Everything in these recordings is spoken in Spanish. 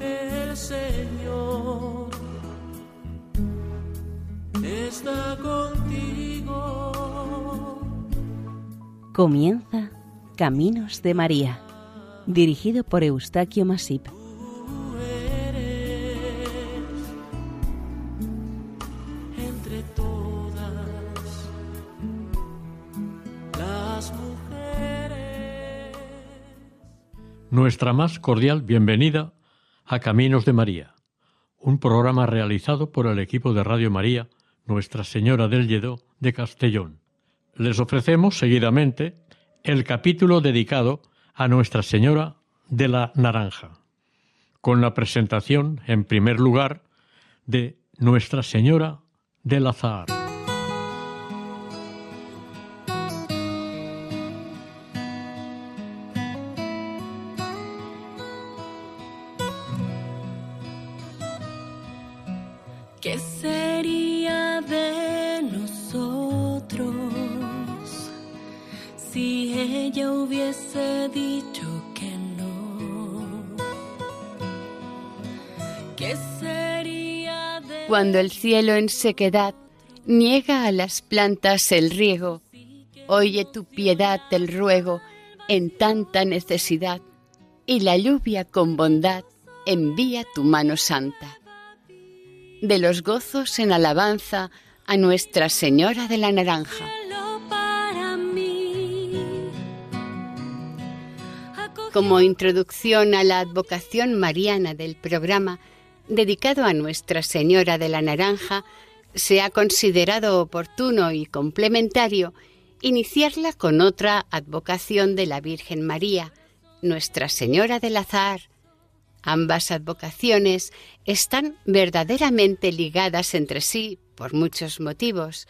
el Señor está contigo. Comienza Caminos de María, dirigido por Eustaquio Masip. Nuestra más cordial bienvenida a Caminos de María, un programa realizado por el equipo de Radio María Nuestra Señora del Lledó de Castellón. Les ofrecemos seguidamente el capítulo dedicado a Nuestra Señora de la Naranja, con la presentación, en primer lugar, de Nuestra Señora del Azahar. Cuando el cielo en sequedad niega a las plantas el riego, oye tu piedad el ruego en tanta necesidad, y la lluvia con bondad envía tu mano santa. De los gozos en alabanza a Nuestra Señora de la Naranja. Como introducción a la advocación mariana del programa dedicado a Nuestra Señora de la Naranja, se ha considerado oportuno y complementario iniciarla con otra advocación de la Virgen María, Nuestra Señora del Azahar. Ambas advocaciones están verdaderamente ligadas entre sí por muchos motivos.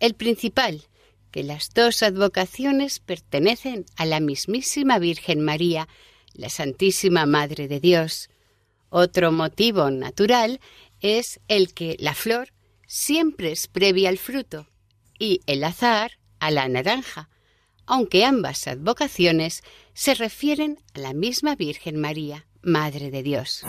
El principal, que las dos advocaciones pertenecen a la mismísima Virgen María, la Santísima Madre de Dios. Otro motivo natural es el que la flor siempre es previa al fruto y el azahar a la naranja, aunque ambas advocaciones se refieren a la misma Virgen María, Madre de Dios.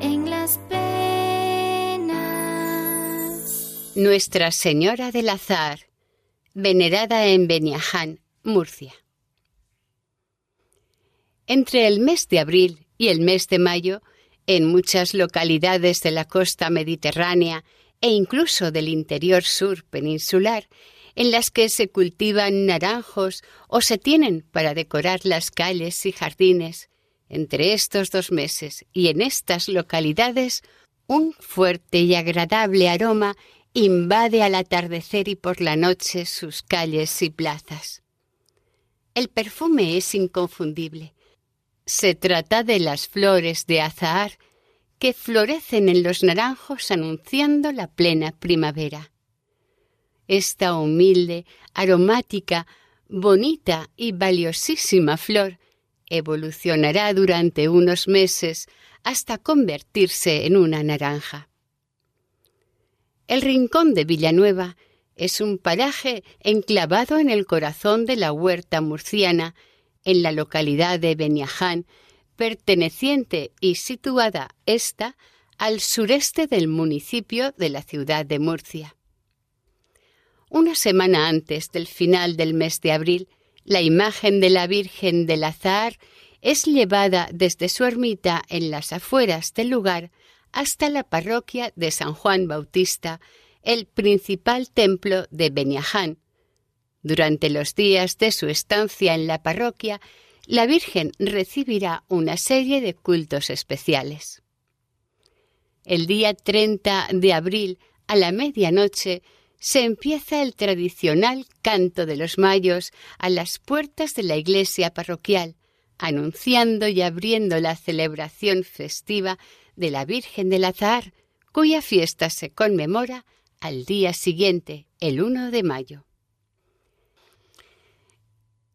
En las penas. Nuestra Señora del Azahar, venerada en Beniaján, Murcia. Entre el mes de abril y el mes de mayo, en muchas localidades de la costa mediterránea e incluso del interior sur peninsular, en las que se cultivan naranjos o se tienen para decorar las calles y jardines, entre estos dos meses y en estas localidades, un fuerte y agradable aroma invade al atardecer y por la noche sus calles y plazas. El perfume es inconfundible. Se trata de las flores de azahar que florecen en los naranjos anunciando la plena primavera. Esta humilde, aromática, bonita y valiosísima flor evolucionará durante unos meses hasta convertirse en una naranja. El rincón de Villanueva es un paraje enclavado en el corazón de la huerta murciana, en la localidad de Beniaján, perteneciente y situada esta al sureste del municipio de la ciudad de Murcia. Una semana antes del final del mes de abril, la imagen de la Virgen del Azahar es llevada desde su ermita en las afueras del lugar hasta la parroquia de San Juan Bautista, el principal templo de Beniaján. Durante los días de su estancia en la parroquia, la Virgen recibirá una serie de cultos especiales. El día 30 de abril, a la medianoche, se empieza el tradicional canto de los mayos a las puertas de la iglesia parroquial, anunciando y abriendo la celebración festiva de la Virgen del Azahar, cuya fiesta se conmemora al día siguiente, el 1 de mayo.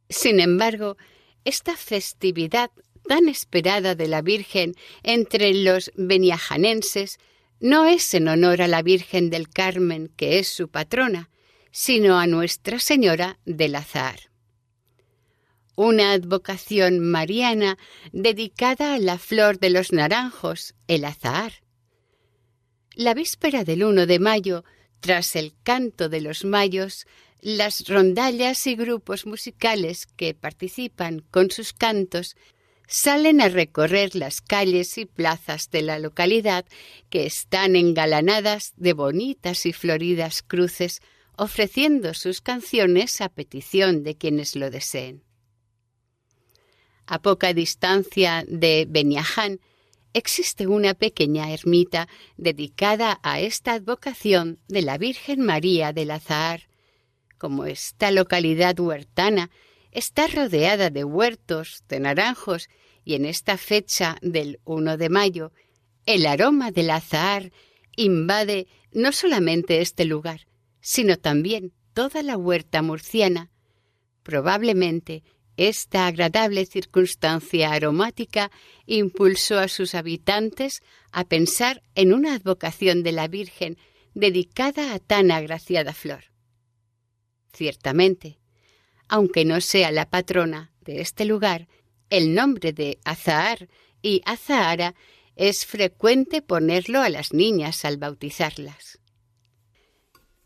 Sin embargo, esta festividad tan esperada de la Virgen entre los beniajanenses no es en honor a la Virgen del Carmen, que es su patrona, sino a Nuestra Señora del Azahar. Una advocación mariana dedicada a la flor de los naranjos, el azahar. La víspera del 1 de mayo, tras el canto de los mayos, las rondallas y grupos musicales que participan con sus cantos salen a recorrer las calles y plazas de la localidad que están engalanadas de bonitas y floridas cruces, ofreciendo sus canciones a petición de quienes lo deseen. A poca distancia de Beniaján existe una pequeña ermita dedicada a esta advocación de la Virgen María del Azahar. Como esta localidad huertana está rodeada de huertos, de naranjos, y en esta fecha del 1 de mayo, el aroma del azahar invade no solamente este lugar, sino también toda la huerta murciana. Probablemente esta agradable circunstancia aromática impulsó a sus habitantes a pensar en una advocación de la Virgen dedicada a tan agraciada flor. Ciertamente, aunque no sea la patrona de este lugar, el nombre de Azahar y Azahara es frecuente ponerlo a las niñas al bautizarlas.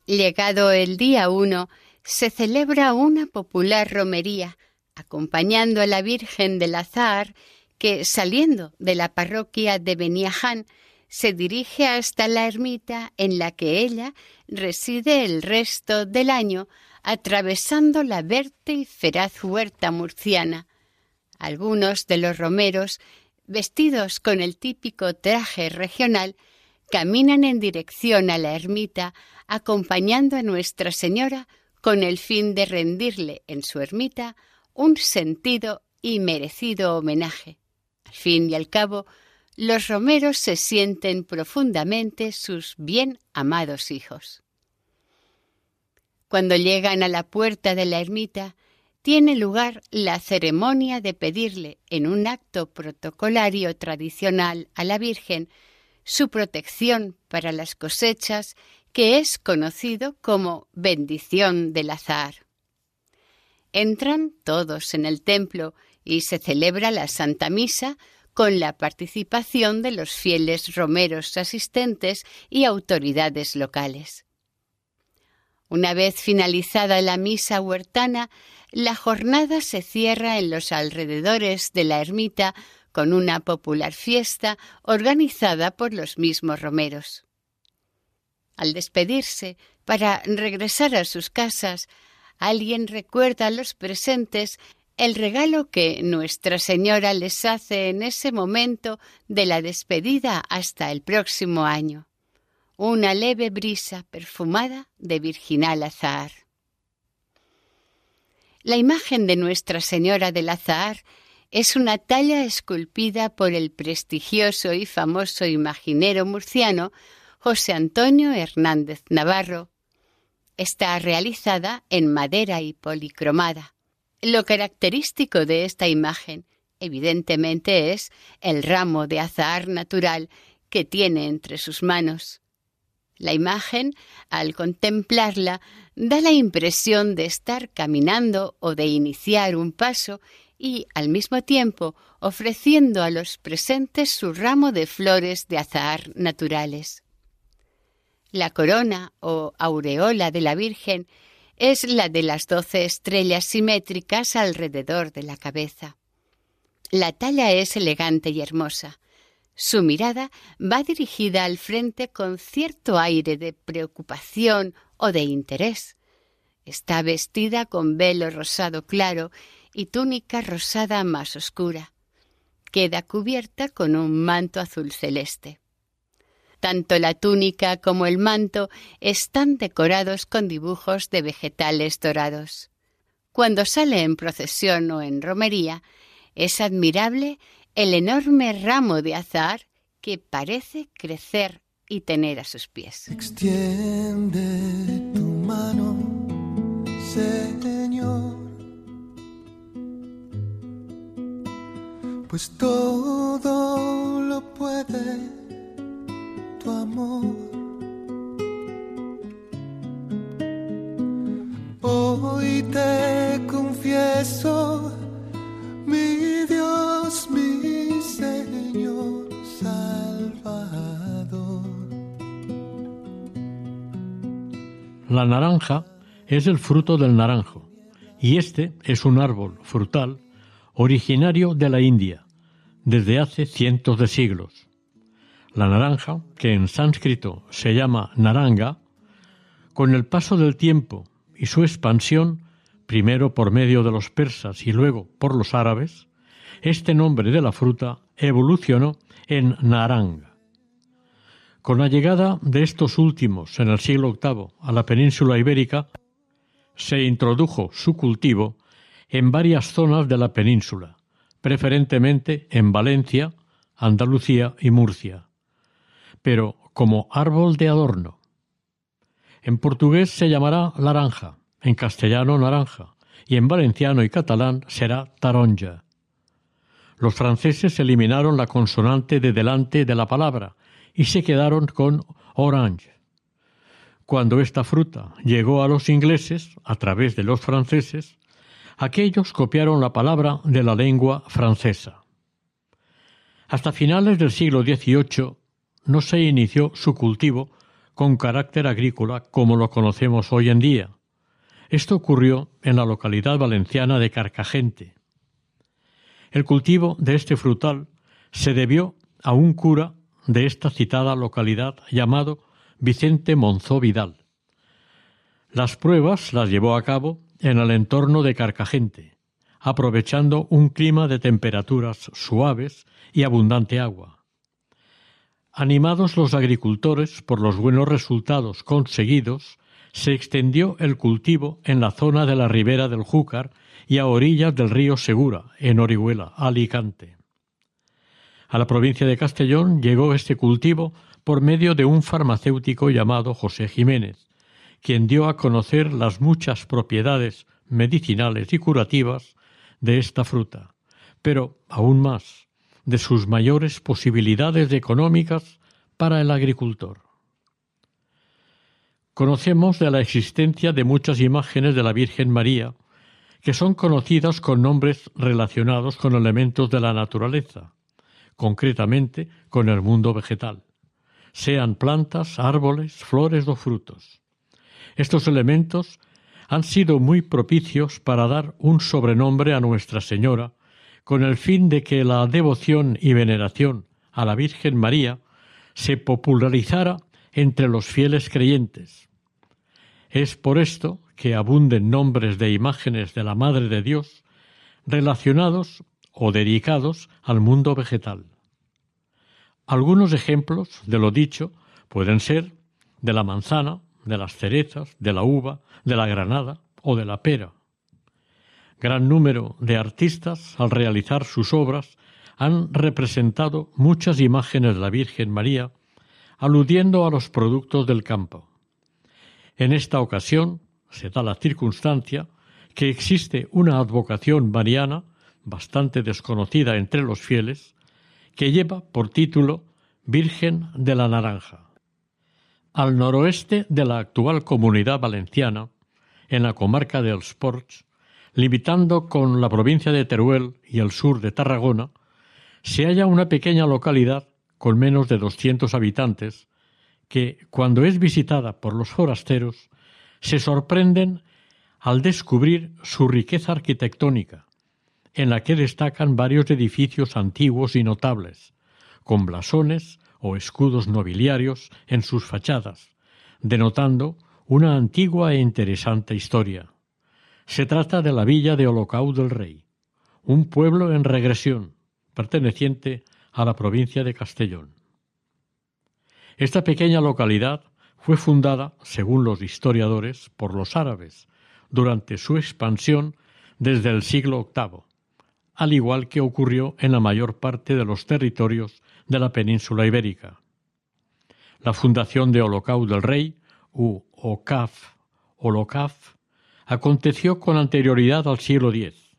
Llegado el día uno, se celebra una popular romería, acompañando a la Virgen del Azahar, que, saliendo de la parroquia de Beniaján, se dirige hasta la ermita en la que ella reside el resto del año atravesando la verde y feraz huerta murciana. Algunos de los romeros, vestidos con el típico traje regional, caminan en dirección a la ermita, acompañando a Nuestra Señora con el fin de rendirle en su ermita un sentido y merecido homenaje. Al fin y al cabo, los romeros se sienten profundamente sus bien amados hijos. Cuando llegan a la puerta de la ermita, tiene lugar la ceremonia de pedirle en un acto protocolario tradicional a la Virgen su protección para las cosechas, que es conocido como bendición del azar. Entran todos en el templo y se celebra la Santa Misa con la participación de los fieles romeros asistentes y autoridades locales. Una vez finalizada la misa huertana, la jornada se cierra en los alrededores de la ermita con una popular fiesta organizada por los mismos romeros. Al despedirse, para regresar a sus casas, alguien recuerda a los presentes el regalo que Nuestra Señora les hace en ese momento de la despedida hasta el próximo año una leve brisa perfumada de virginal azahar. La imagen de Nuestra Señora del Azahar es una talla esculpida por el prestigioso y famoso imaginero murciano José Antonio Hernández Navarro. Está realizada en madera y policromada. Lo característico de esta imagen, evidentemente, es el ramo de azahar natural que tiene entre sus manos. La imagen, al contemplarla, da la impresión de estar caminando o de iniciar un paso y, al mismo tiempo, ofreciendo a los presentes su ramo de flores de azahar naturales. La corona o aureola de la Virgen es la de las doce estrellas simétricas alrededor de la cabeza. La talla es elegante y hermosa. Su mirada va dirigida al frente con cierto aire de preocupación o de interés. Está vestida con velo rosado claro y túnica rosada más oscura. Queda cubierta con un manto azul celeste. Tanto la túnica como el manto están decorados con dibujos de vegetales dorados. Cuando sale en procesión o en romería, es admirable el enorme ramo de azar que parece crecer y tener a sus pies. Extiende tu mano, Señor, pues todo lo puede tu amor. Hoy te confieso, La naranja es el fruto del naranjo y este es un árbol frutal originario de la India desde hace cientos de siglos. La naranja, que en sánscrito se llama naranga, con el paso del tiempo y su expansión, primero por medio de los persas y luego por los árabes, este nombre de la fruta evolucionó en naranga. Con la llegada de estos últimos en el siglo VIII a la península ibérica, se introdujo su cultivo en varias zonas de la península, preferentemente en Valencia, Andalucía y Murcia, pero como árbol de adorno. En portugués se llamará laranja, en castellano naranja, y en valenciano y catalán será taronja. Los franceses eliminaron la consonante de delante de la palabra y se quedaron con orange. Cuando esta fruta llegó a los ingleses, a través de los franceses, aquellos copiaron la palabra de la lengua francesa. Hasta finales del siglo XVIII no se inició su cultivo con carácter agrícola como lo conocemos hoy en día. Esto ocurrió en la localidad valenciana de Carcagente. El cultivo de este frutal se debió a un cura de esta citada localidad llamado Vicente Monzó Vidal. Las pruebas las llevó a cabo en el entorno de Carcagente, aprovechando un clima de temperaturas suaves y abundante agua. Animados los agricultores por los buenos resultados conseguidos, se extendió el cultivo en la zona de la ribera del Júcar y a orillas del río Segura, en Orihuela, Alicante. A la provincia de Castellón llegó este cultivo por medio de un farmacéutico llamado José Jiménez, quien dio a conocer las muchas propiedades medicinales y curativas de esta fruta, pero aún más de sus mayores posibilidades económicas para el agricultor. Conocemos de la existencia de muchas imágenes de la Virgen María que son conocidas con nombres relacionados con elementos de la naturaleza, concretamente con el mundo vegetal, sean plantas, árboles, flores o frutos. Estos elementos han sido muy propicios para dar un sobrenombre a Nuestra Señora, con el fin de que la devoción y veneración a la Virgen María se popularizara entre los fieles creyentes. Es por esto que abunden nombres de imágenes de la Madre de Dios relacionados o dedicados al mundo vegetal. Algunos ejemplos de lo dicho pueden ser de la manzana, de las cerezas, de la uva, de la granada o de la pera. Gran número de artistas, al realizar sus obras, han representado muchas imágenes de la Virgen María, aludiendo a los productos del campo. En esta ocasión se da la circunstancia que existe una advocación mariana, bastante desconocida entre los fieles, que lleva por título Virgen de la Naranja. Al noroeste de la actual comunidad valenciana, en la comarca de Els limitando con la provincia de Teruel y el sur de Tarragona, se halla una pequeña localidad con menos de doscientos habitantes que, cuando es visitada por los forasteros, se sorprenden al descubrir su riqueza arquitectónica, en la que destacan varios edificios antiguos y notables, con blasones o escudos nobiliarios en sus fachadas, denotando una antigua e interesante historia. Se trata de la villa de Holocau del Rey, un pueblo en regresión, perteneciente a la provincia de Castellón. Esta pequeña localidad fue fundada, según los historiadores, por los árabes, durante su expansión desde el siglo VIII, al igual que ocurrió en la mayor parte de los territorios de la península ibérica. La fundación de Holocau del Rey, u Ocaf, Holocaf, aconteció con anterioridad al siglo X.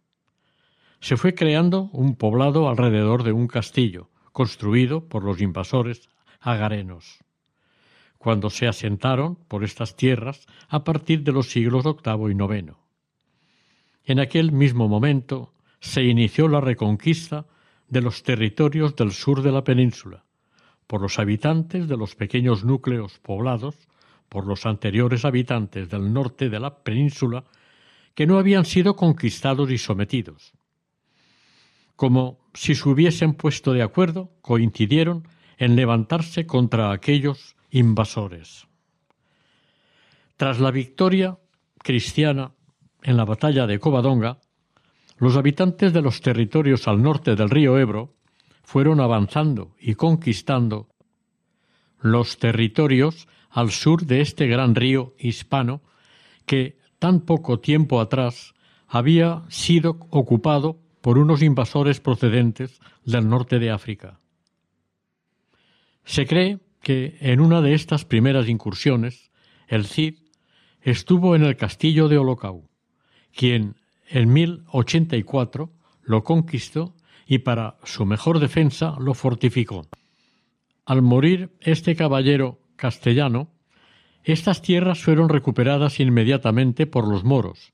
se fue creando un poblado alrededor de un castillo, construido por los invasores agarenos, cuando se asentaron por estas tierras a partir de los siglos VIII y IX. En aquel mismo momento se inició la reconquista de los territorios del sur de la península, por los habitantes de los pequeños núcleos poblados por los anteriores habitantes del norte de la península que no habían sido conquistados y sometidos. Como si se hubiesen puesto de acuerdo, coincidieron en levantarse contra aquellos invasores. Tras la victoria cristiana en la batalla de Covadonga, los habitantes de los territorios al norte del río Ebro fueron avanzando y conquistando los territorios al sur de este gran río hispano que tan poco tiempo atrás había sido ocupado por unos invasores procedentes del norte de África. Se cree que en una de estas primeras incursiones el Cid estuvo en el castillo de Holocau, quien en 1084 lo conquistó y para su mejor defensa lo fortificó. Al morir este caballero castellano, estas tierras fueron recuperadas inmediatamente por los moros,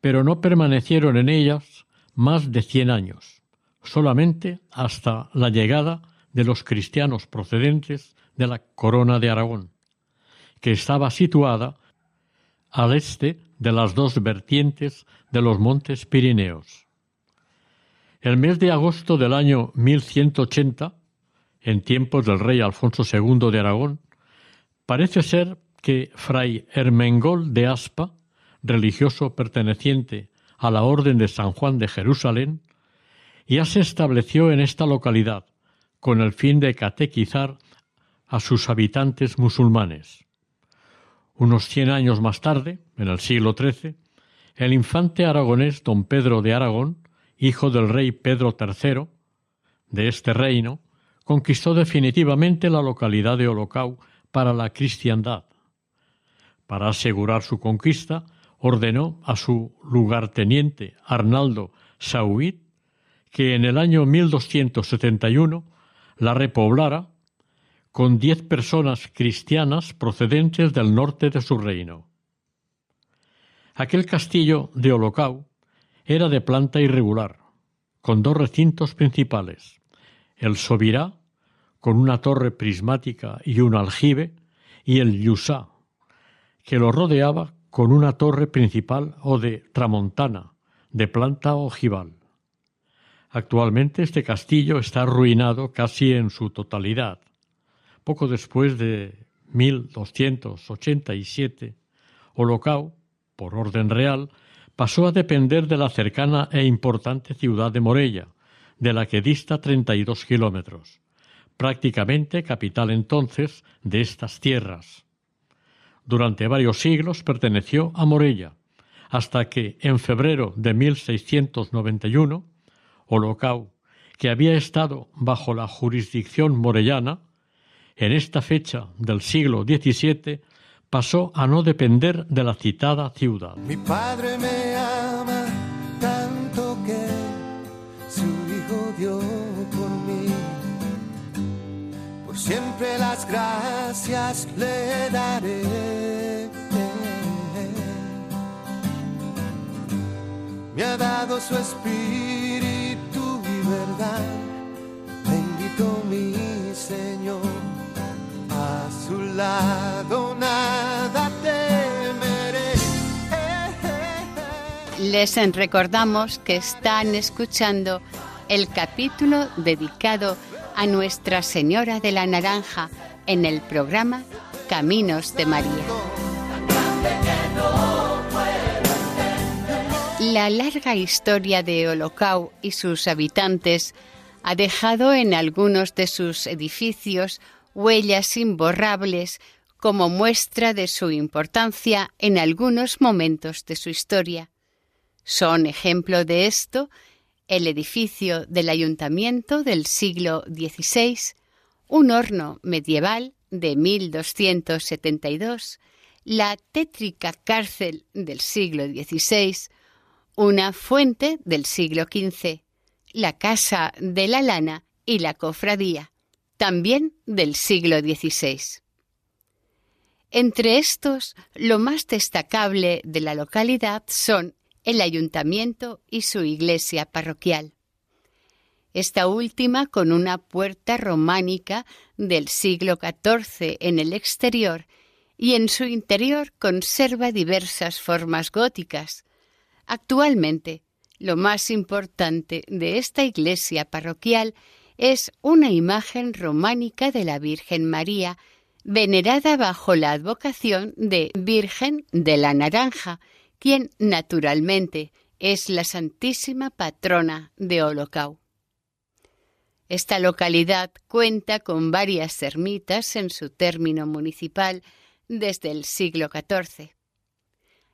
pero no permanecieron en ellas más de cien años, solamente hasta la llegada de los cristianos procedentes de la Corona de Aragón, que estaba situada al este de las dos vertientes de los montes Pirineos. El mes de agosto del año 1180, en tiempos del rey Alfonso II de Aragón, parece ser que fray Hermengol de Aspa, religioso perteneciente a la Orden de San Juan de Jerusalén, ya se estableció en esta localidad con el fin de catequizar a sus habitantes musulmanes. Unos cien años más tarde, en el siglo XIII, el infante aragonés don Pedro de Aragón, hijo del rey Pedro III de este reino, conquistó definitivamente la localidad de Holocau para la cristiandad. Para asegurar su conquista, ordenó a su lugarteniente Arnaldo Sauit que en el año 1271 la repoblara con diez personas cristianas procedentes del norte de su reino. Aquel castillo de Holocau era de planta irregular, con dos recintos principales, el Sobirá, con una torre prismática y un aljibe, y el Yusá, que lo rodeaba con una torre principal o de tramontana, de planta ojival. Actualmente este castillo está arruinado casi en su totalidad. Poco después de 1287, Holocau por orden real, pasó a depender de la cercana e importante ciudad de Morella, de la que dista 32 kilómetros, prácticamente capital entonces de estas tierras. Durante varios siglos perteneció a Morella, hasta que en febrero de 1691, Holocau, que había estado bajo la jurisdicción morellana, en esta fecha del siglo XVII pasó a no depender de la citada ciudad. Mi padre me ama tanto que su hijo dio por mí. Por siempre las gracias le daré. Me ha dado su espíritu y verdad. Bendito mi Señor su lado nada temeré. Les recordamos que están escuchando el capítulo dedicado a Nuestra Señora de la Naranja en el programa Caminos de María. La larga historia de Holocau y sus habitantes ha dejado en algunos de sus edificios huellas imborrables como muestra de su importancia en algunos momentos de su historia. Son ejemplo de esto el edificio del ayuntamiento del siglo XVI, un horno medieval de 1272, la tétrica cárcel del siglo XVI, una fuente del siglo XV, la Casa de la Lana y la Cofradía, también del siglo XVI. Entre estos, lo más destacable de la localidad son el ayuntamiento y su iglesia parroquial. Esta última con una puerta románica del siglo XIV en el exterior y en su interior conserva diversas formas góticas. Actualmente, lo más importante de esta iglesia parroquial es una imagen románica de la Virgen María venerada bajo la advocación de Virgen de la Naranja, quien naturalmente es la Santísima Patrona de Holocau. Esta localidad cuenta con varias ermitas en su término municipal desde el siglo XIV.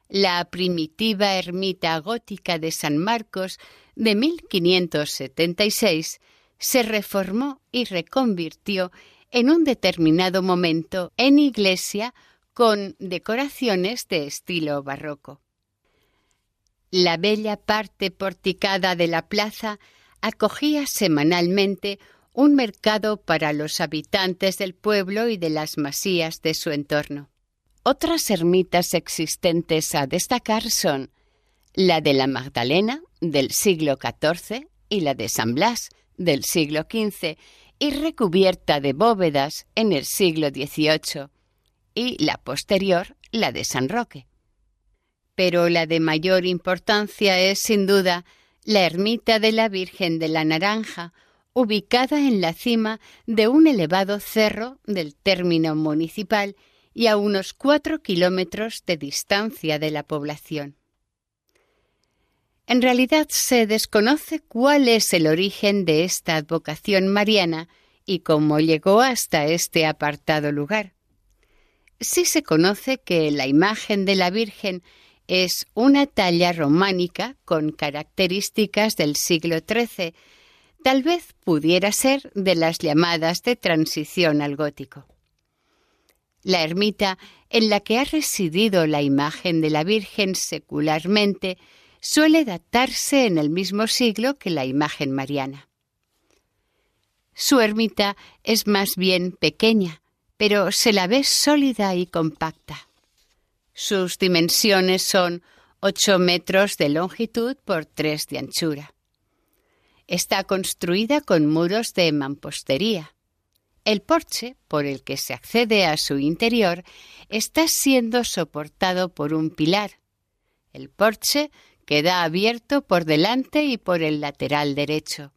La primitiva ermita gótica de San Marcos de 1576 se reformó y reconvirtió en un determinado momento en iglesia con decoraciones de estilo barroco. La bella parte porticada de la plaza acogía semanalmente un mercado para los habitantes del pueblo y de las masías de su entorno. Otras ermitas existentes a destacar son la de la Magdalena del siglo XIV y la de San Blas del siglo XV y recubierta de bóvedas en el siglo XVIII, y la posterior, la de San Roque. Pero la de mayor importancia es, sin duda, la ermita de la Virgen de la Naranja, ubicada en la cima de un elevado cerro del término municipal y a unos cuatro kilómetros de distancia de la población. En realidad se desconoce cuál es el origen de esta advocación mariana y cómo llegó hasta este apartado lugar. Sí se conoce que la imagen de la Virgen es una talla románica con características del siglo XIII, tal vez pudiera ser de las llamadas de transición al gótico. La ermita en la que ha residido la imagen de la Virgen secularmente suele datarse en el mismo siglo que la imagen mariana. Su ermita es más bien pequeña, pero se la ve sólida y compacta. Sus dimensiones son ocho metros de longitud por tres de anchura. Está construida con muros de mampostería. El porche, por el que se accede a su interior, está siendo soportado por un pilar. El porche queda abierto por delante y por el lateral derecho.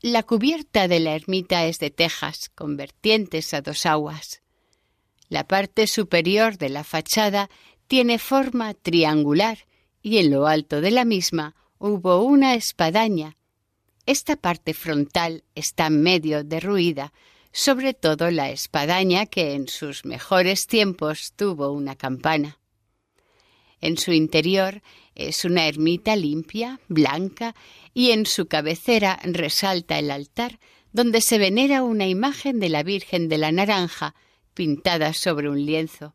La cubierta de la ermita es de tejas con vertientes a dos aguas. La parte superior de la fachada tiene forma triangular y en lo alto de la misma hubo una espadaña. Esta parte frontal está medio derruida, sobre todo la espadaña que en sus mejores tiempos tuvo una campana. En su interior es una ermita limpia, blanca, y en su cabecera resalta el altar, donde se venera una imagen de la Virgen de la Naranja, pintada sobre un lienzo.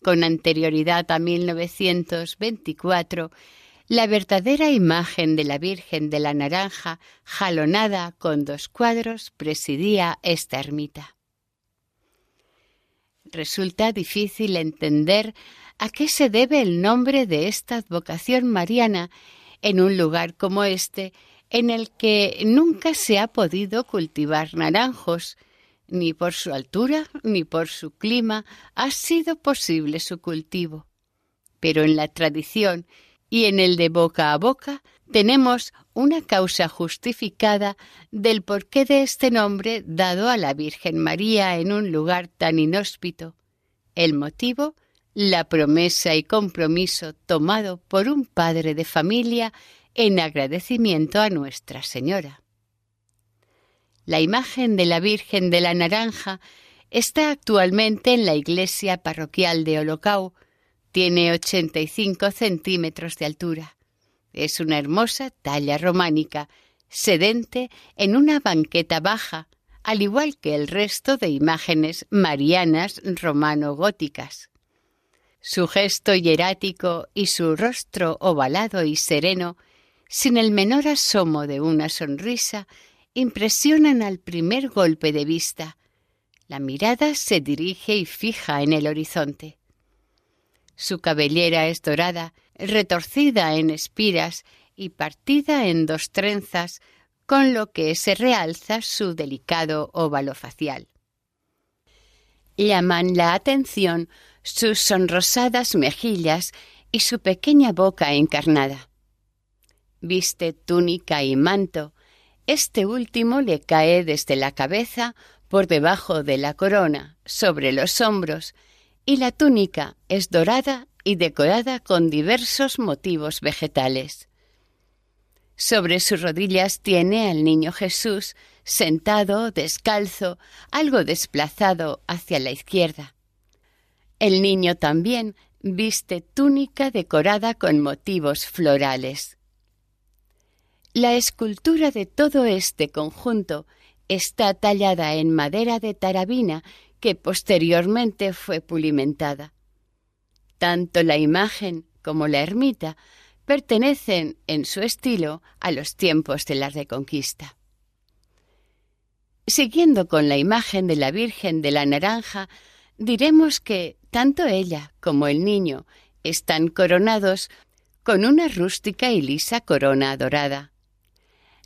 Con anterioridad a 1924, la verdadera imagen de la Virgen de la Naranja, jalonada con dos cuadros, presidía esta ermita. Resulta difícil entender a qué se debe el nombre de esta advocación mariana en un lugar como este, en el que nunca se ha podido cultivar naranjos, ni por su altura ni por su clima ha sido posible su cultivo. Pero en la tradición y en el de boca a boca tenemos una causa justificada del porqué de este nombre dado a la Virgen María en un lugar tan inhóspito. El motivo la promesa y compromiso tomado por un padre de familia en agradecimiento a Nuestra Señora. La imagen de la Virgen de la Naranja está actualmente en la iglesia parroquial de Holocau. Tiene 85 centímetros de altura. Es una hermosa talla románica, sedente en una banqueta baja, al igual que el resto de imágenes marianas romano-góticas. Su gesto hierático y su rostro ovalado y sereno, sin el menor asomo de una sonrisa, impresionan al primer golpe de vista. La mirada se dirige y fija en el horizonte. Su cabellera es dorada, retorcida en espiras y partida en dos trenzas, con lo que se realza su delicado óvalo facial. Llaman la atención sus sonrosadas mejillas y su pequeña boca encarnada. Viste túnica y manto, este último le cae desde la cabeza por debajo de la corona, sobre los hombros, y la túnica es dorada y decorada con diversos motivos vegetales. Sobre sus rodillas tiene al niño Jesús sentado, descalzo, algo desplazado hacia la izquierda. El niño también viste túnica decorada con motivos florales. La escultura de todo este conjunto está tallada en madera de tarabina que posteriormente fue pulimentada. Tanto la imagen como la ermita pertenecen en su estilo a los tiempos de la Reconquista. Siguiendo con la imagen de la Virgen de la Naranja, diremos que tanto ella como el niño están coronados con una rústica y lisa corona dorada.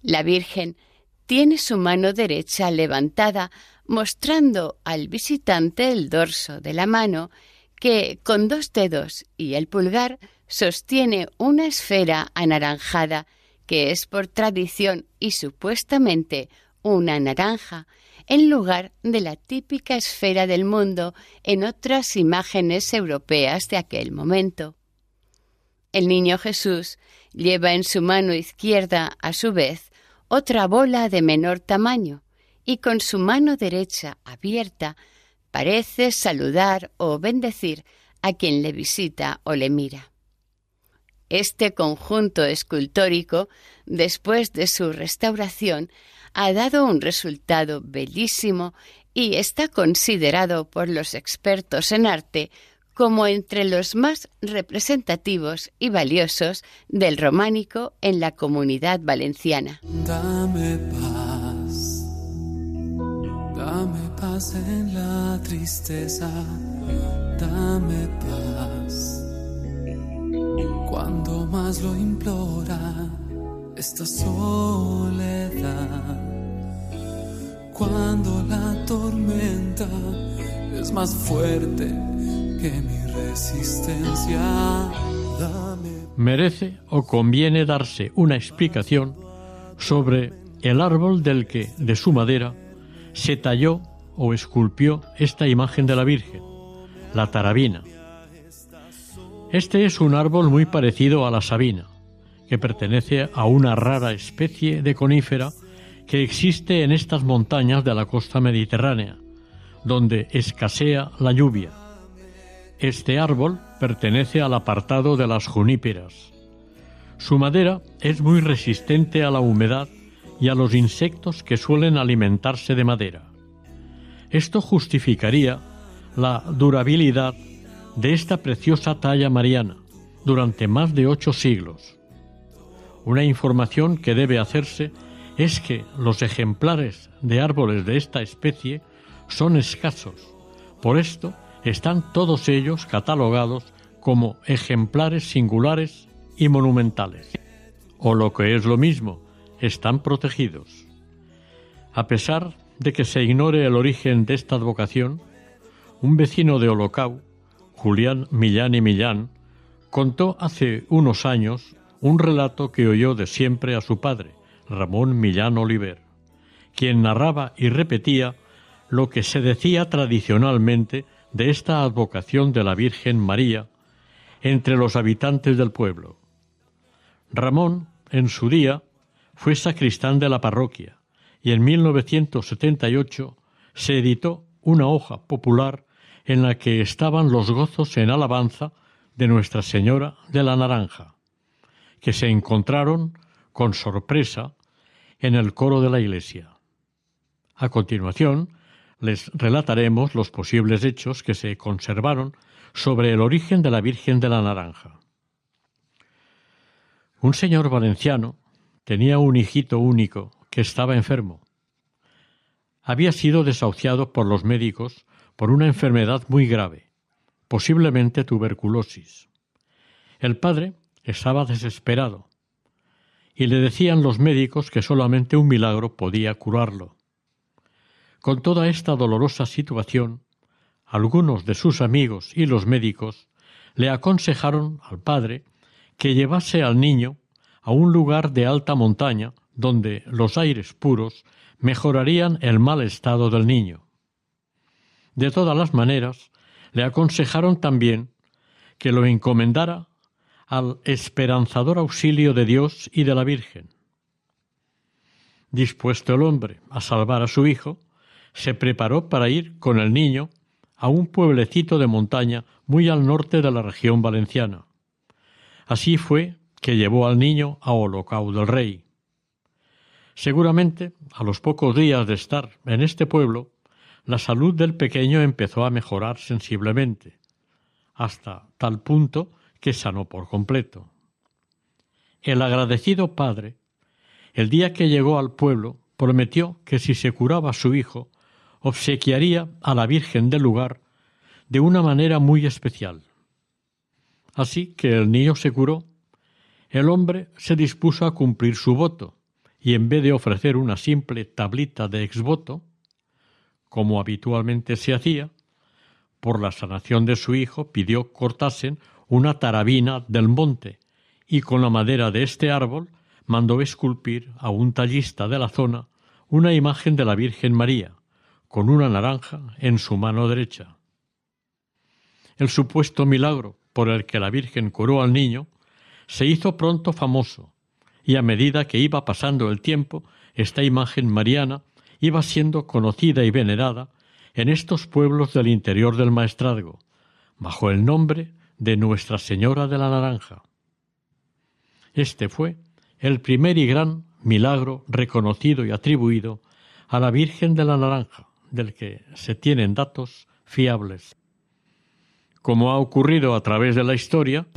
La Virgen tiene su mano derecha levantada, mostrando al visitante el dorso de la mano, que con dos dedos y el pulgar sostiene una esfera anaranjada que es por tradición y supuestamente una naranja, en lugar de la típica esfera del mundo en otras imágenes europeas de aquel momento. El niño Jesús lleva en su mano izquierda, a su vez, otra bola de menor tamaño, y con su mano derecha abierta parece saludar o bendecir a quien le visita o le mira. Este conjunto escultórico, después de su restauración, ha dado un resultado bellísimo y está considerado por los expertos en arte como entre los más representativos y valiosos del románico en la comunidad valenciana. Dame paz, paz en la tristeza, dame paz cuando más lo implora esta soledad. Cuando la tormenta es más fuerte que mi resistencia. Merece o conviene darse una explicación sobre el árbol del que, de su madera, se talló o esculpió esta imagen de la Virgen, la tarabina este es un árbol muy parecido a la sabina, que pertenece a una rara especie de conífera que existe en estas montañas de la costa mediterránea, donde escasea la lluvia. Este árbol pertenece al apartado de las juníperas. Su madera es muy resistente a la humedad y a los insectos que suelen alimentarse de madera. Esto justificaría la durabilidad de esta preciosa talla mariana durante más de ocho siglos. Una información que debe hacerse es que los ejemplares de árboles de esta especie son escasos. Por esto están todos ellos catalogados como ejemplares singulares y monumentales. O lo que es lo mismo, están protegidos. A pesar de que se ignore el origen de esta advocación, un vecino de Holocau Julián Millán y Millán, contó hace unos años un relato que oyó de siempre a su padre, Ramón Millán Oliver, quien narraba y repetía lo que se decía tradicionalmente de esta advocación de la Virgen María entre los habitantes del pueblo. Ramón, en su día, fue sacristán de la parroquia y en 1978 se editó una hoja popular en la que estaban los gozos en alabanza de Nuestra Señora de la Naranja, que se encontraron con sorpresa en el coro de la iglesia. A continuación, les relataremos los posibles hechos que se conservaron sobre el origen de la Virgen de la Naranja. Un señor valenciano tenía un hijito único que estaba enfermo. Había sido desahuciado por los médicos por una enfermedad muy grave, posiblemente tuberculosis. El padre estaba desesperado y le decían los médicos que solamente un milagro podía curarlo. Con toda esta dolorosa situación, algunos de sus amigos y los médicos le aconsejaron al padre que llevase al niño a un lugar de alta montaña donde los aires puros mejorarían el mal estado del niño. De todas las maneras, le aconsejaron también que lo encomendara al esperanzador auxilio de Dios y de la Virgen. Dispuesto el hombre a salvar a su hijo, se preparó para ir con el niño a un pueblecito de montaña muy al norte de la región valenciana. Así fue que llevó al niño a Holocau del Rey. Seguramente, a los pocos días de estar en este pueblo, la salud del pequeño empezó a mejorar sensiblemente, hasta tal punto que sanó por completo. El agradecido padre, el día que llegó al pueblo, prometió que si se curaba su hijo, obsequiaría a la Virgen del lugar de una manera muy especial. Así que el niño se curó, el hombre se dispuso a cumplir su voto, y en vez de ofrecer una simple tablita de exvoto, como habitualmente se hacía, por la sanación de su hijo pidió cortasen una tarabina del monte y con la madera de este árbol mandó esculpir a un tallista de la zona una imagen de la Virgen María, con una naranja en su mano derecha. El supuesto milagro por el que la Virgen curó al niño se hizo pronto famoso, y a medida que iba pasando el tiempo, esta imagen mariana iba siendo conocida y venerada en estos pueblos del interior del Maestrazgo, bajo el nombre de Nuestra Señora de la Naranja. Este fue el primer y gran milagro reconocido y atribuido a la Virgen de la Naranja, del que se tienen datos fiables. Como ha ocurrido a través de la historia,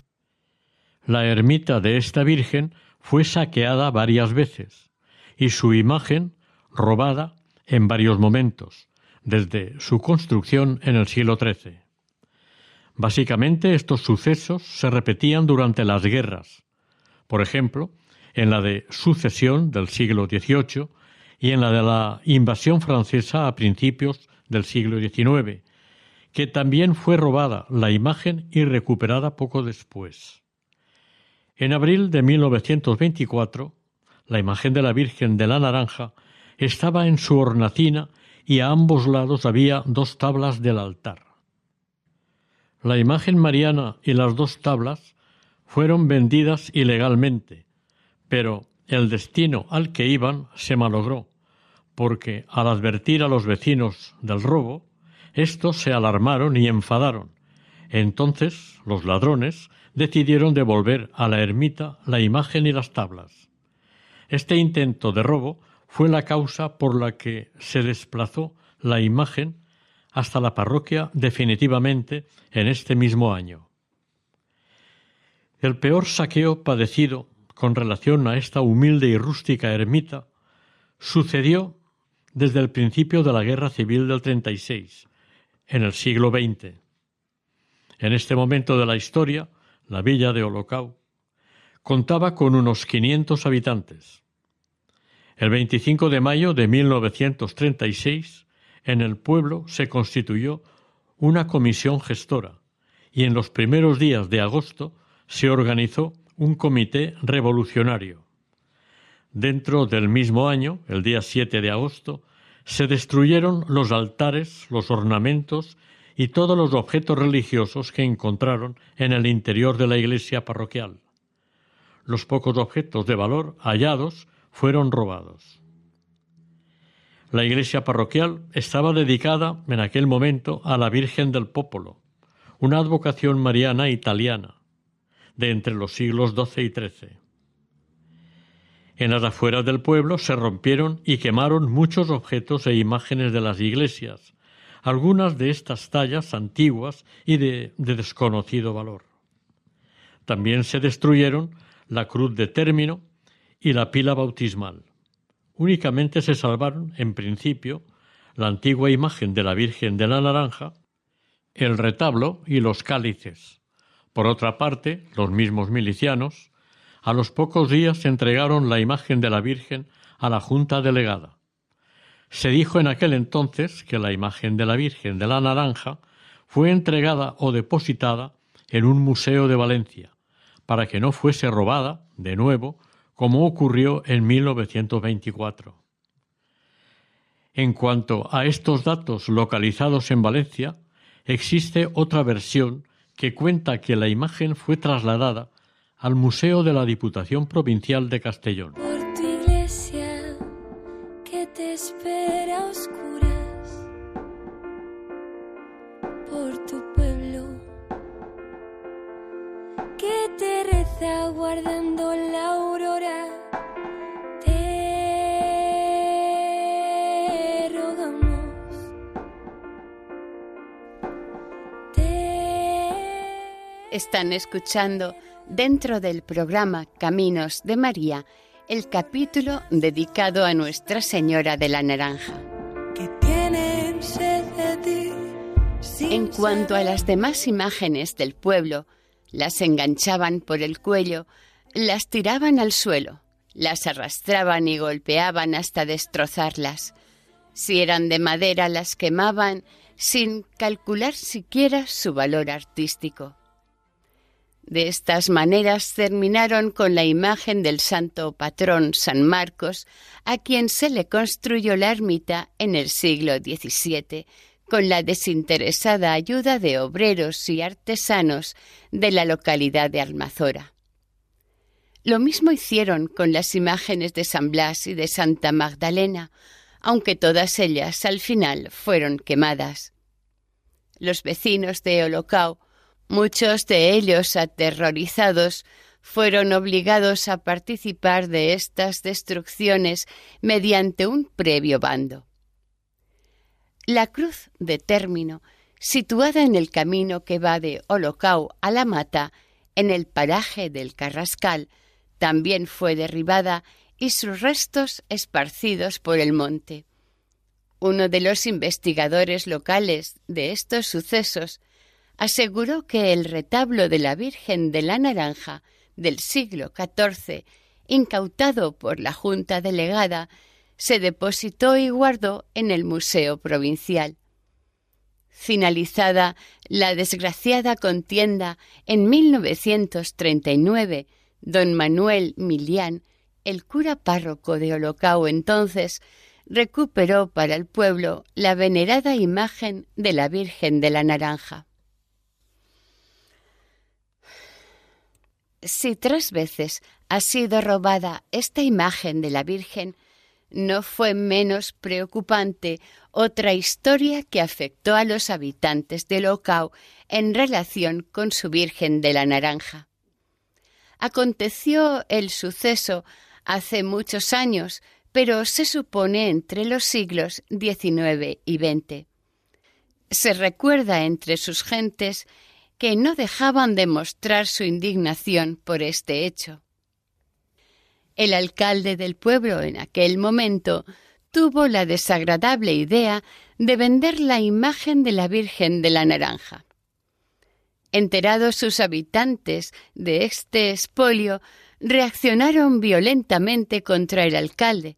la ermita de esta Virgen fue saqueada varias veces y su imagen robada en varios momentos, desde su construcción en el siglo XIII. Básicamente estos sucesos se repetían durante las guerras, por ejemplo, en la de sucesión del siglo XVIII y en la de la invasión francesa a principios del siglo XIX, que también fue robada la imagen y recuperada poco después. En abril de 1924, la imagen de la Virgen de la Naranja estaba en su hornacina y a ambos lados había dos tablas del altar. La imagen mariana y las dos tablas fueron vendidas ilegalmente, pero el destino al que iban se malogró, porque al advertir a los vecinos del robo, éstos se alarmaron y enfadaron. Entonces los ladrones decidieron devolver a la ermita la imagen y las tablas. Este intento de robo fue la causa por la que se desplazó la imagen hasta la parroquia definitivamente en este mismo año. El peor saqueo padecido con relación a esta humilde y rústica ermita sucedió desde el principio de la Guerra Civil del 36, en el siglo XX. En este momento de la historia, la villa de Holocau contaba con unos 500 habitantes. El 25 de mayo de 1936, en el pueblo se constituyó una comisión gestora y en los primeros días de agosto se organizó un comité revolucionario. Dentro del mismo año, el día 7 de agosto, se destruyeron los altares, los ornamentos y todos los objetos religiosos que encontraron en el interior de la iglesia parroquial. Los pocos objetos de valor hallados fueron robados. La iglesia parroquial estaba dedicada en aquel momento a la Virgen del Popolo, una advocación mariana italiana, de entre los siglos XII y XIII. En las afueras del pueblo se rompieron y quemaron muchos objetos e imágenes de las iglesias, algunas de estas tallas antiguas y de, de desconocido valor. También se destruyeron la cruz de término y la pila bautismal. Únicamente se salvaron, en principio, la antigua imagen de la Virgen de la Naranja, el retablo y los cálices. Por otra parte, los mismos milicianos, a los pocos días entregaron la imagen de la Virgen a la Junta Delegada. Se dijo en aquel entonces que la imagen de la Virgen de la Naranja fue entregada o depositada en un museo de Valencia, para que no fuese robada, de nuevo, como ocurrió en 1924. En cuanto a estos datos localizados en Valencia, existe otra versión que cuenta que la imagen fue trasladada al Museo de la Diputación Provincial de Castellón. Te reza guardando la aurora. Te rogamos. Te Están escuchando dentro del programa Caminos de María el capítulo dedicado a Nuestra Señora de la Naranja. que tienen sed de ti. sin En cuanto a las demás imágenes del pueblo, las enganchaban por el cuello, las tiraban al suelo, las arrastraban y golpeaban hasta destrozarlas. Si eran de madera, las quemaban sin calcular siquiera su valor artístico. De estas maneras terminaron con la imagen del santo patrón San Marcos, a quien se le construyó la ermita en el siglo XVII, con la desinteresada ayuda de obreros y artesanos de la localidad de Almazora. Lo mismo hicieron con las imágenes de San Blas y de Santa Magdalena, aunque todas ellas al final fueron quemadas. Los vecinos de Holocao, muchos de ellos aterrorizados, fueron obligados a participar de estas destrucciones mediante un previo bando. La cruz de término, situada en el camino que va de Holocao a la Mata, en el paraje del Carrascal, también fue derribada y sus restos esparcidos por el monte. Uno de los investigadores locales de estos sucesos aseguró que el retablo de la Virgen de la Naranja del siglo XIV, incautado por la Junta Delegada, se depositó y guardó en el Museo Provincial. Finalizada la desgraciada contienda en 1939, don Manuel Milián, el cura párroco de Holocao entonces, recuperó para el pueblo la venerada imagen de la Virgen de la Naranja. Si tres veces ha sido robada esta imagen de la Virgen, no fue menos preocupante otra historia que afectó a los habitantes de Locao en relación con su Virgen de la Naranja. Aconteció el suceso hace muchos años, pero se supone entre los siglos XIX y XX. Se recuerda entre sus gentes que no dejaban de mostrar su indignación por este hecho. El alcalde del pueblo en aquel momento tuvo la desagradable idea de vender la imagen de la Virgen de la Naranja. Enterados sus habitantes de este expolio, reaccionaron violentamente contra el alcalde.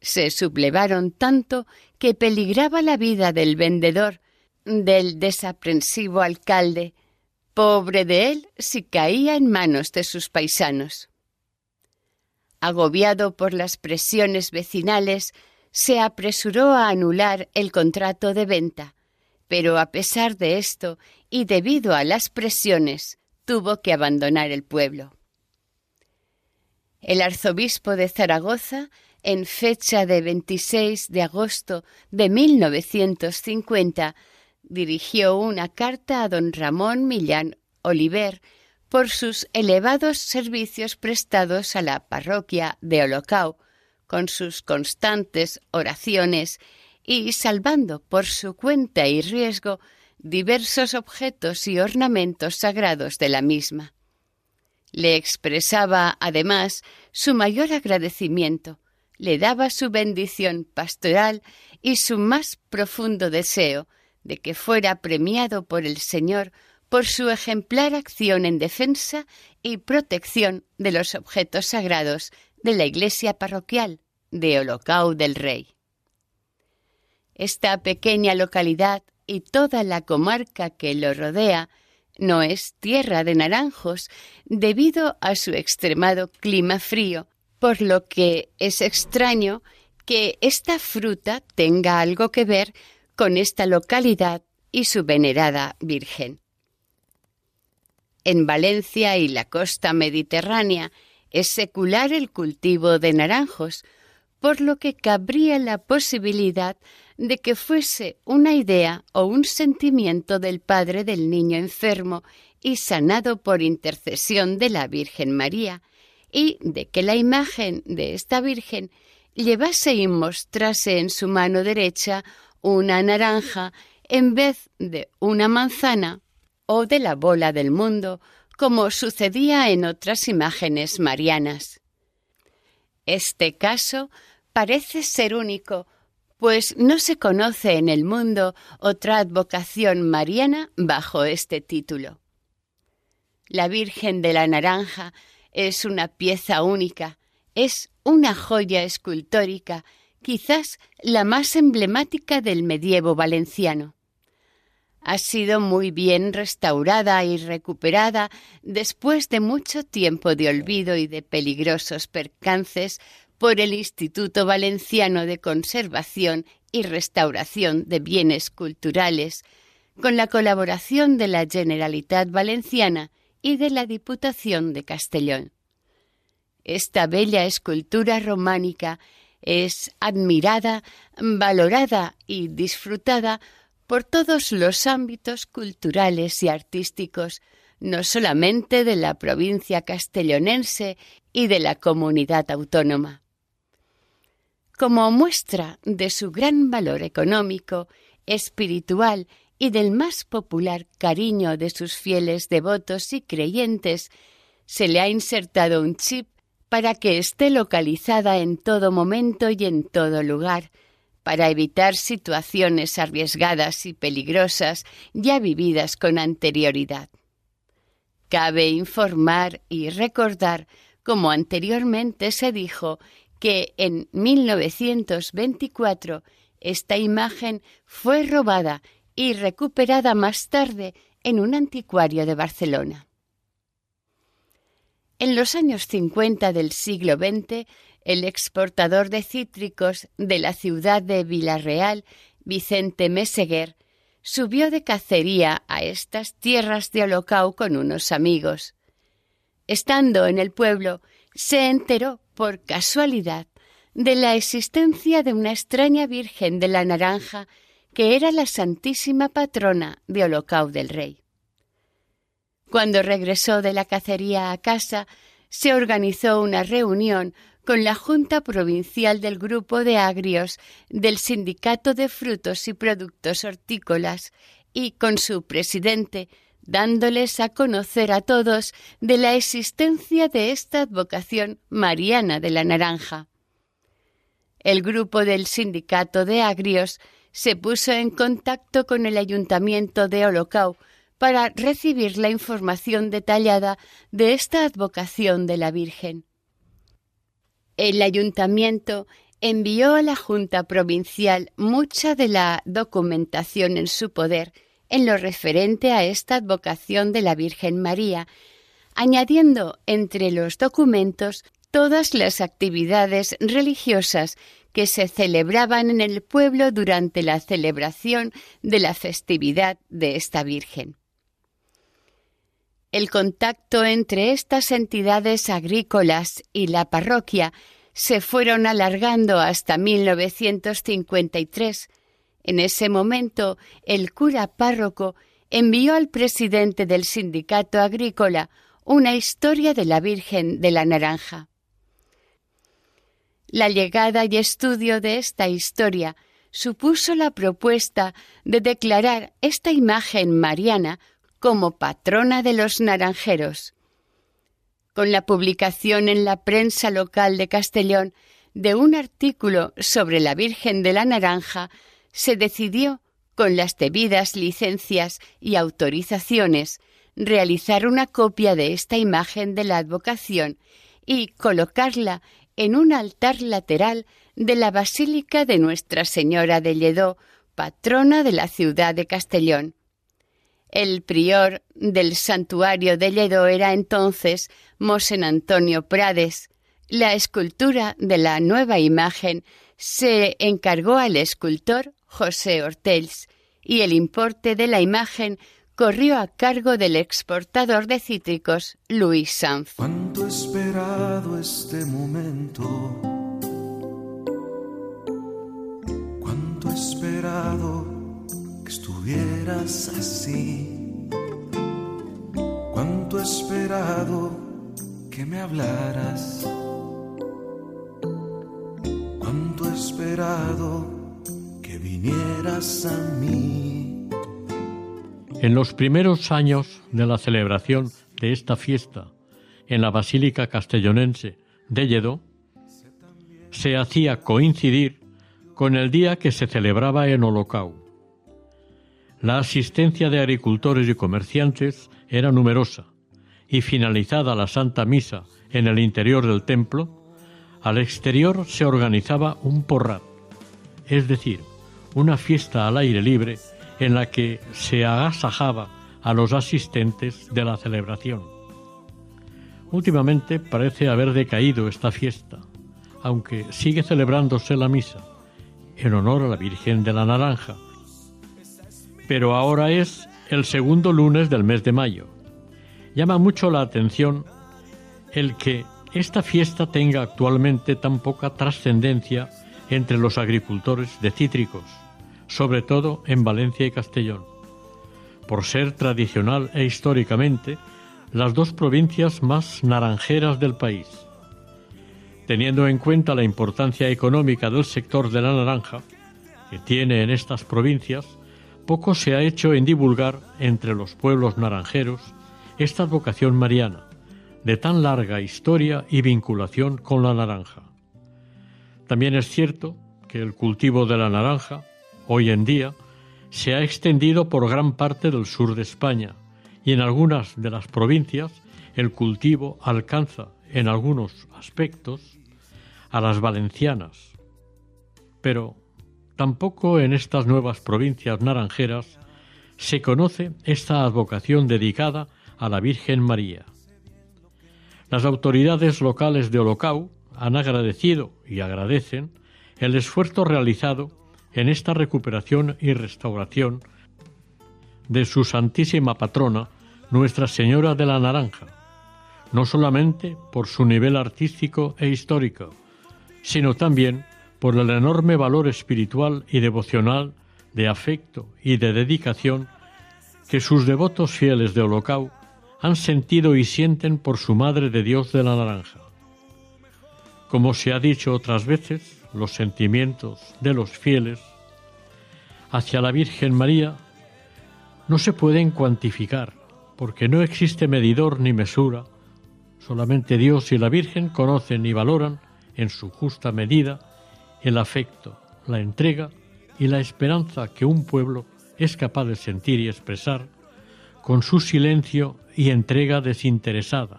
Se sublevaron tanto que peligraba la vida del vendedor, del desaprensivo alcalde, pobre de él si caía en manos de sus paisanos. Agobiado por las presiones vecinales, se apresuró a anular el contrato de venta, pero a pesar de esto y debido a las presiones, tuvo que abandonar el pueblo. El arzobispo de Zaragoza, en fecha de 26 de agosto de 1950, dirigió una carta a don Ramón Millán Oliver por sus elevados servicios prestados a la parroquia de Holocao, con sus constantes oraciones y salvando por su cuenta y riesgo diversos objetos y ornamentos sagrados de la misma. Le expresaba, además, su mayor agradecimiento, le daba su bendición pastoral y su más profundo deseo de que fuera premiado por el Señor por su ejemplar acción en defensa y protección de los objetos sagrados de la iglesia parroquial de Holocau del Rey. Esta pequeña localidad y toda la comarca que lo rodea no es tierra de naranjos debido a su extremado clima frío, por lo que es extraño que esta fruta tenga algo que ver con esta localidad y su venerada Virgen. En Valencia y la costa mediterránea es secular el cultivo de naranjos, por lo que cabría la posibilidad de que fuese una idea o un sentimiento del padre del niño enfermo y sanado por intercesión de la Virgen María, y de que la imagen de esta Virgen llevase y mostrase en su mano derecha una naranja en vez de una manzana o de la bola del mundo, como sucedía en otras imágenes marianas. Este caso parece ser único, pues no se conoce en el mundo otra advocación mariana bajo este título. La Virgen de la Naranja es una pieza única, es una joya escultórica, quizás la más emblemática del medievo valenciano ha sido muy bien restaurada y recuperada después de mucho tiempo de olvido y de peligrosos percances por el Instituto Valenciano de Conservación y Restauración de Bienes Culturales, con la colaboración de la Generalitat Valenciana y de la Diputación de Castellón. Esta bella escultura románica es admirada, valorada y disfrutada por todos los ámbitos culturales y artísticos, no solamente de la provincia castellonense y de la comunidad autónoma. Como muestra de su gran valor económico, espiritual y del más popular cariño de sus fieles devotos y creyentes, se le ha insertado un chip para que esté localizada en todo momento y en todo lugar, para evitar situaciones arriesgadas y peligrosas ya vividas con anterioridad. Cabe informar y recordar, como anteriormente se dijo, que en 1924 esta imagen fue robada y recuperada más tarde en un anticuario de Barcelona. En los años 50 del siglo XX el exportador de cítricos de la ciudad de Villarreal, Vicente Meseguer, subió de cacería a estas tierras de Holocau con unos amigos. Estando en el pueblo, se enteró por casualidad de la existencia de una extraña Virgen de la Naranja que era la Santísima Patrona de Holocau del Rey. Cuando regresó de la cacería a casa, se organizó una reunión con la Junta Provincial del Grupo de Agrios del Sindicato de Frutos y Productos Hortícolas y con su presidente, dándoles a conocer a todos de la existencia de esta advocación mariana de la naranja. El grupo del Sindicato de Agrios se puso en contacto con el Ayuntamiento de Holocau para recibir la información detallada de esta advocación de la Virgen. El ayuntamiento envió a la Junta Provincial mucha de la documentación en su poder en lo referente a esta advocación de la Virgen María, añadiendo entre los documentos todas las actividades religiosas que se celebraban en el pueblo durante la celebración de la festividad de esta Virgen. El contacto entre estas entidades agrícolas y la parroquia se fueron alargando hasta 1953. En ese momento, el cura párroco envió al presidente del sindicato agrícola una historia de la Virgen de la Naranja. La llegada y estudio de esta historia supuso la propuesta de declarar esta imagen mariana como patrona de los naranjeros. Con la publicación en la prensa local de Castellón de un artículo sobre la Virgen de la Naranja, se decidió, con las debidas licencias y autorizaciones, realizar una copia de esta imagen de la advocación y colocarla en un altar lateral de la Basílica de Nuestra Señora de Lledó, patrona de la ciudad de Castellón. El prior del santuario de Lledó era entonces Mosen Antonio Prades. La escultura de la nueva imagen se encargó al escultor José Ortells y el importe de la imagen corrió a cargo del exportador de cítricos Luis Sanz. Cuánto esperado este momento. Cuánto esperado estuvieras así. Cuánto esperado que me hablaras. Cuánto esperado que vinieras a mí. En los primeros años de la celebración de esta fiesta en la Basílica Castellonense de Lledó, se hacía coincidir con el día que se celebraba en Holocau. La asistencia de agricultores y comerciantes era numerosa y finalizada la Santa Misa en el interior del templo, al exterior se organizaba un porrat, es decir, una fiesta al aire libre en la que se agasajaba a los asistentes de la celebración. Últimamente parece haber decaído esta fiesta, aunque sigue celebrándose la misa en honor a la Virgen de la Naranja. Pero ahora es el segundo lunes del mes de mayo. Llama mucho la atención el que esta fiesta tenga actualmente tan poca trascendencia entre los agricultores de cítricos sobre todo en Valencia y Castellón, por ser tradicional e históricamente las dos provincias más naranjeras del país. Teniendo en cuenta la importancia económica del sector de la naranja que tiene en estas provincias, poco se ha hecho en divulgar entre los pueblos naranjeros esta vocación mariana, de tan larga historia y vinculación con la naranja. También es cierto que el cultivo de la naranja hoy en día se ha extendido por gran parte del sur de España y en algunas de las provincias el cultivo alcanza en algunos aspectos a las valencianas. Pero tampoco en estas nuevas provincias naranjeras se conoce esta advocación dedicada a la Virgen María. Las autoridades locales de Holocau han agradecido y agradecen el esfuerzo realizado en esta recuperación y restauración de su Santísima Patrona, Nuestra Señora de la Naranja, no solamente por su nivel artístico e histórico, sino también por el enorme valor espiritual y devocional de afecto y de dedicación que sus devotos fieles de Holocau han sentido y sienten por su Madre de Dios de la Naranja. Como se ha dicho otras veces, los sentimientos de los fieles hacia la Virgen María no se pueden cuantificar, porque no existe medidor ni mesura, solamente Dios y la Virgen conocen y valoran en su justa medida el afecto, la entrega y la esperanza que un pueblo es capaz de sentir y expresar con su silencio y entrega desinteresada,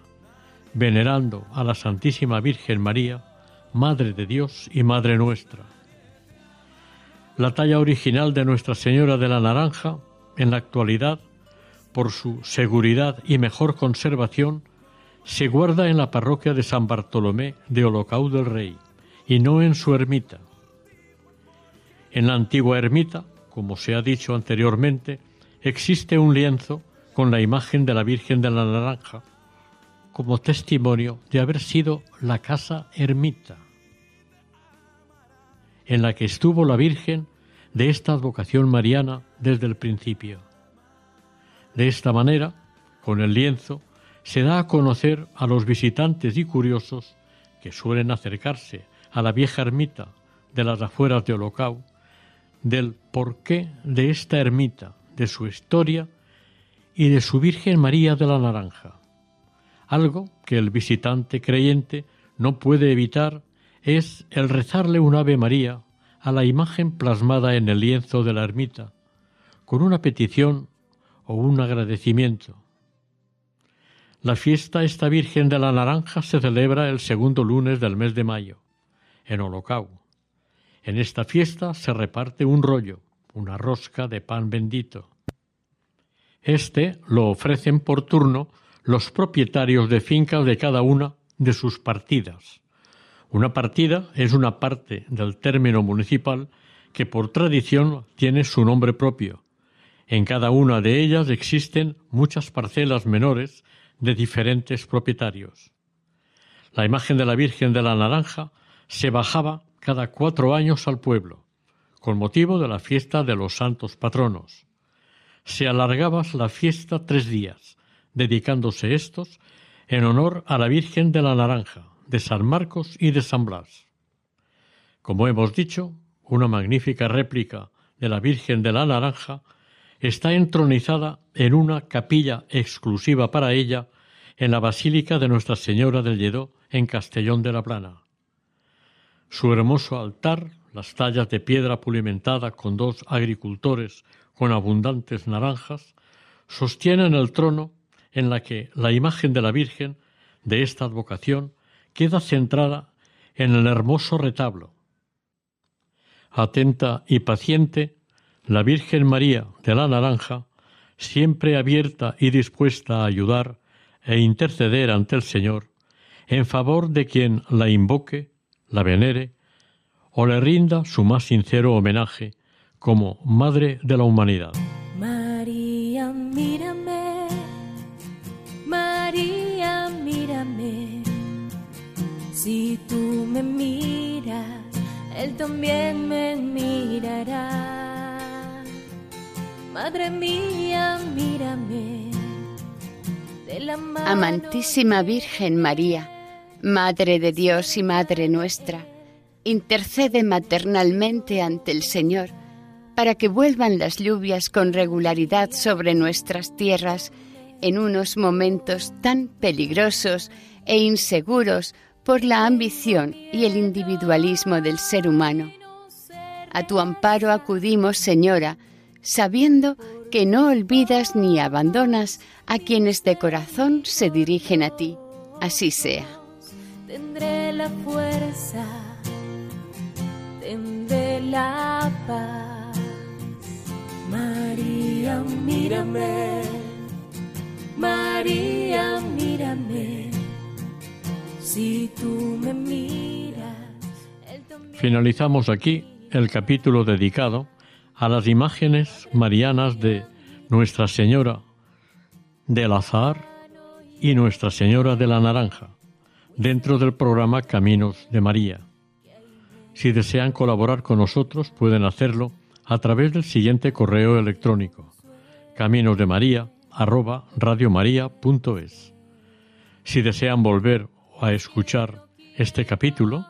venerando a la Santísima Virgen María, Madre de Dios y Madre nuestra. La talla original de Nuestra Señora de la Naranja, en la actualidad, por su seguridad y mejor conservación, se guarda en la parroquia de San Bartolomé de Holocau del Rey y no en su ermita. En la antigua ermita, como se ha dicho anteriormente, existe un lienzo con la imagen de la Virgen de la Naranja, como testimonio de haber sido la casa ermita en la que estuvo la Virgen de esta advocación mariana desde el principio. De esta manera, con el lienzo, se da a conocer a los visitantes y curiosos que suelen acercarse a la vieja ermita de las afueras de Holocau del porqué de esta ermita, de su historia y de su Virgen María de la Naranja. Algo que el visitante creyente no puede evitar es el rezarle un Ave María a la imagen plasmada en el lienzo de la ermita, con una petición o un agradecimiento. La fiesta esta Virgen de la Naranja se celebra el segundo lunes del mes de mayo, en Holocau. En esta fiesta se reparte un rollo, una rosca de pan bendito. Este lo ofrecen por turno los propietarios de fincas de cada una de sus partidas. Una partida es una parte del término municipal que por tradición tiene su nombre propio. En cada una de ellas existen muchas parcelas menores de diferentes propietarios. La imagen de la Virgen de la Naranja se bajaba cada cuatro años al pueblo, con motivo de la fiesta de los santos patronos. Se alargaba la fiesta tres días, dedicándose estos en honor a la Virgen de la Naranja, de San Marcos y de San Blas. Como hemos dicho, una magnífica réplica de la Virgen de la Naranja está entronizada en una capilla exclusiva para ella en la Basílica de Nuestra Señora del Lledó en Castellón de la Plana. Su hermoso altar, las tallas de piedra pulimentada con dos agricultores con abundantes naranjas, sostienen el trono en la que la imagen de la Virgen de esta advocación queda centrada en el hermoso retablo. Atenta y paciente, la Virgen María de la Naranja, siempre abierta y dispuesta a ayudar e interceder ante el Señor en favor de quien la invoque, la venere o le rinda su más sincero homenaje como Madre de la Humanidad. María, mírame, María, mírame, si tú me miras, Él también me mirará. Madre mía, mírame. Amantísima Virgen María, Madre de Dios y Madre nuestra, intercede maternalmente ante el Señor para que vuelvan las lluvias con regularidad sobre nuestras tierras en unos momentos tan peligrosos e inseguros por la ambición y el individualismo del ser humano. A tu amparo acudimos, Señora, sabiendo que no olvidas ni abandonas a quienes de corazón se dirigen a ti. Así sea. Tendré la fuerza, tendré la paz. María, mírame. María, mírame. Si tú me miras. Finalizamos aquí el capítulo dedicado a las imágenes marianas de Nuestra Señora del Azahar y Nuestra Señora de la Naranja, dentro del programa Caminos de María. Si desean colaborar con nosotros, pueden hacerlo a través del siguiente correo electrónico caminosdemaria@radiomaria.es. Si desean volver a escuchar este capítulo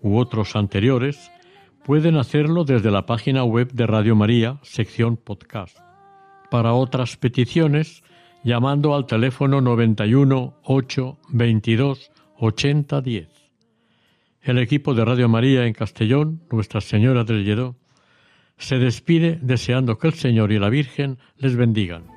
u otros anteriores, pueden hacerlo desde la página web de Radio María, sección podcast. Para otras peticiones, llamando al teléfono 91 8 22 80 10. El equipo de Radio María en Castellón, Nuestra Señora del Lledó, se despide deseando que el Señor y la Virgen les bendigan.